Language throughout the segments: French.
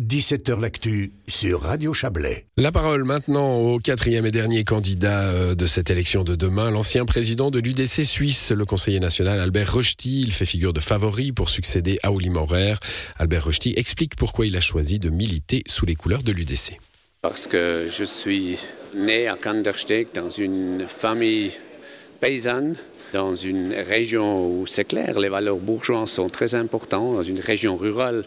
17h L'actu sur Radio Chablais. La parole maintenant au quatrième et dernier candidat euh, de cette élection de demain, l'ancien président de l'UDC suisse, le conseiller national Albert Rochty. Il fait figure de favori pour succéder à Oli Maurer. Albert Rochty explique pourquoi il a choisi de militer sous les couleurs de l'UDC. Parce que je suis né à Kandersteg dans une famille paysanne dans une région où c'est clair, les valeurs bourgeoises sont très importantes, dans une région rurale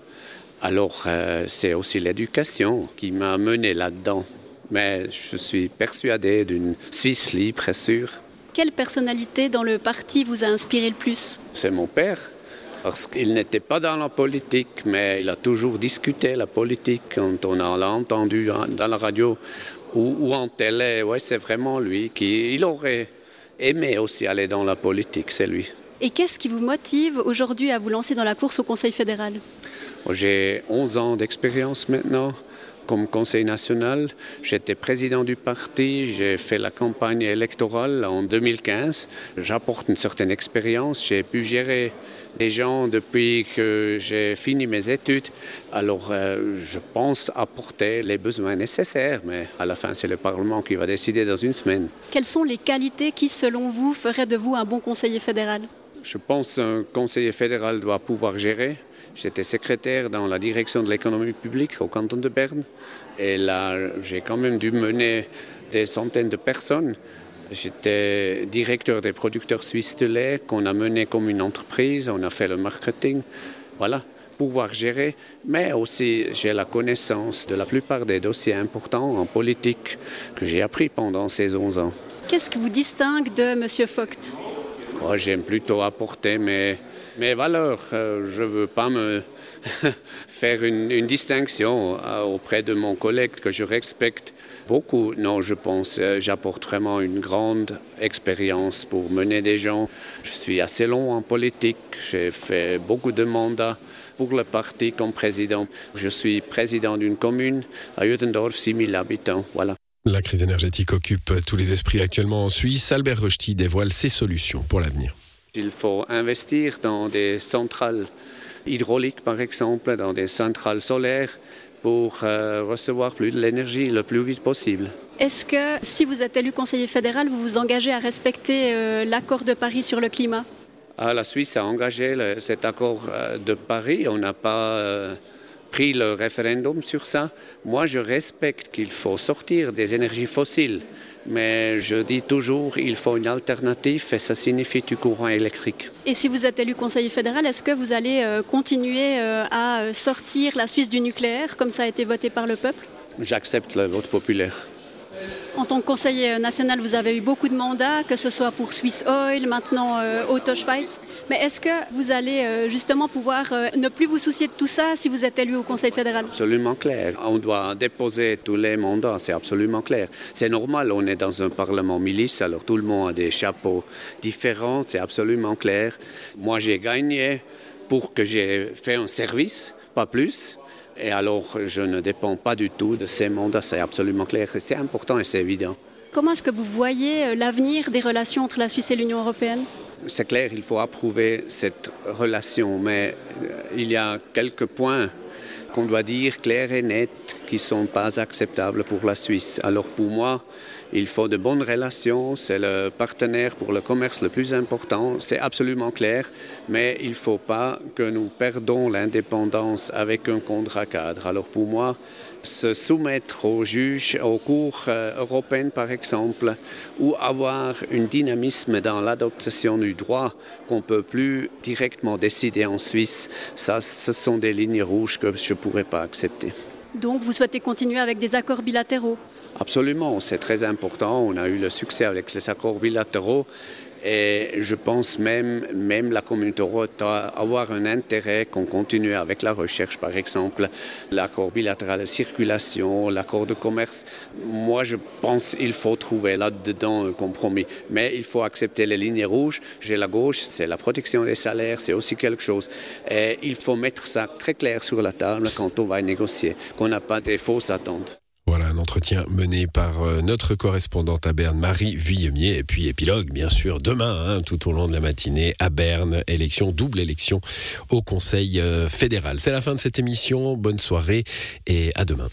alors, euh, c'est aussi l'éducation qui m'a mené là-dedans. Mais je suis persuadé d'une Suisse libre et sûre. Quelle personnalité dans le parti vous a inspiré le plus? C'est mon père. Parce qu'il n'était pas dans la politique, mais il a toujours discuté la politique quand on l'a entendu dans la radio ou, ou en télé. Ouais, c'est vraiment lui qui. Il aurait aimé aussi aller dans la politique, c'est lui. Et qu'est-ce qui vous motive aujourd'hui à vous lancer dans la course au Conseil fédéral? J'ai 11 ans d'expérience maintenant comme conseil national. J'étais président du parti, j'ai fait la campagne électorale en 2015. J'apporte une certaine expérience, j'ai pu gérer les gens depuis que j'ai fini mes études. Alors euh, je pense apporter les besoins nécessaires, mais à la fin c'est le Parlement qui va décider dans une semaine. Quelles sont les qualités qui, selon vous, feraient de vous un bon conseiller fédéral? Je pense qu'un conseiller fédéral doit pouvoir gérer J'étais secrétaire dans la direction de l'économie publique au canton de Berne. Et là, j'ai quand même dû mener des centaines de personnes. J'étais directeur des producteurs suisses de lait qu'on a mené comme une entreprise. On a fait le marketing. Voilà, pouvoir gérer. Mais aussi, j'ai la connaissance de la plupart des dossiers importants en politique que j'ai appris pendant ces 11 ans. Qu'est-ce qui vous distingue de M. Vogt? Moi, J'aime plutôt apporter mes valeurs. Euh, je ne veux pas me faire une, distinction euh, auprès de mon collègue que je respecte beaucoup. Non, je pense euh, j'apporte vraiment une grande expérience pour mener des gens. Je suis assez long en politique. J'ai fait beaucoup de mandats pour le parti comme président. Je suis président d'une commune à Uttendorf, 6000 habitants. Voilà. La crise énergétique occupe tous les esprits actuellement en Suisse. Albert Rochty dévoile ses solutions pour l'avenir. Il faut investir dans des centrales hydrauliques, par exemple, dans des centrales solaires pour euh, recevoir plus de l'énergie le plus vite possible. Est-ce que si vous êtes élu conseiller fédéral, vous vous engagez à respecter euh, l'accord de Paris sur le climat? Ah, La Suisse a engagé cet accord euh, de Paris. On n'a pas pris le référendum sur ça. Moi, je respecte qu'il faut sortir des énergies fossiles, mais je dis toujours qu'il faut une alternative et ça signifie du courant électrique. Et si vous êtes élu conseiller fédéral, est-ce que vous allez euh, continuer euh, à sortir la Suisse du nucléaire comme ça a été voté par le peuple? J'accepte le vote populaire. En tant que conseiller national, vous avez eu beaucoup de mandats, que ce soit pour Swiss Oil, maintenant euh, Auto Schweiz. Mais est-ce que vous allez euh, justement pouvoir euh, ne plus vous soucier de tout ça si vous êtes élu au Conseil fédéral? Absolument clair. On doit déposer tous les mandats, c'est absolument clair. C'est normal, on est dans un parlement milice, alors tout le monde a des chapeaux différents, c'est absolument clair. Moi, j'ai gagné pour que j'ai fait un service, pas plus. Et alors, je ne dépends pas du tout de ces mandats, c'est absolument clair. C'est important et c'est évident. Comment est-ce que vous voyez euh, l'avenir des relations entre la Suisse et l'Union européenne? C'est clair, il faut approuver cette relation, mais euh, il y a quelques points qu'on doit dire clairs et nets qui ne sont pas acceptables pour la Suisse. Alors pour moi, il faut de bonnes relations, c'est le partenaire pour le commerce le plus important, c'est absolument clair, mais il ne faut pas que nous perdons l'indépendance avec un contrat cadre. Alors pour moi, se soumettre aux juges, aux cours euh, européennes par exemple, ou avoir un dynamisme dans l'adoption du droit qu'on ne peut plus directement décider en Suisse, ça, ce sont des lignes rouges que je ne pourrais pas accepter. Donc vous souhaitez continuer avec des accords bilatéraux? Absolument, c'est très important. On a eu le succès avec les accords bilatéraux et je pense même, même la communauté doit avoir un intérêt qu'on continue avec la recherche, par exemple, l'accord bilatéral de circulation, l'accord de commerce. Moi, je pense qu'il faut trouver là-dedans un compromis. Mais il faut accepter les lignes rouges. J'ai la gauche, c'est la protection des salaires, c'est aussi quelque chose. Et il faut mettre ça très clair sur la table quand on va négocier, qu'on n'a pas des fausses attentes. Entretien mené par euh, notre correspondante à Berne, Marie Vuillemier. Et puis épilogue, bien sûr, demain, hein, tout au long de la matinée, à Berne, élection, double élection au Conseil euh, fédéral. C'est la fin de cette émission. Bonne soirée et à demain.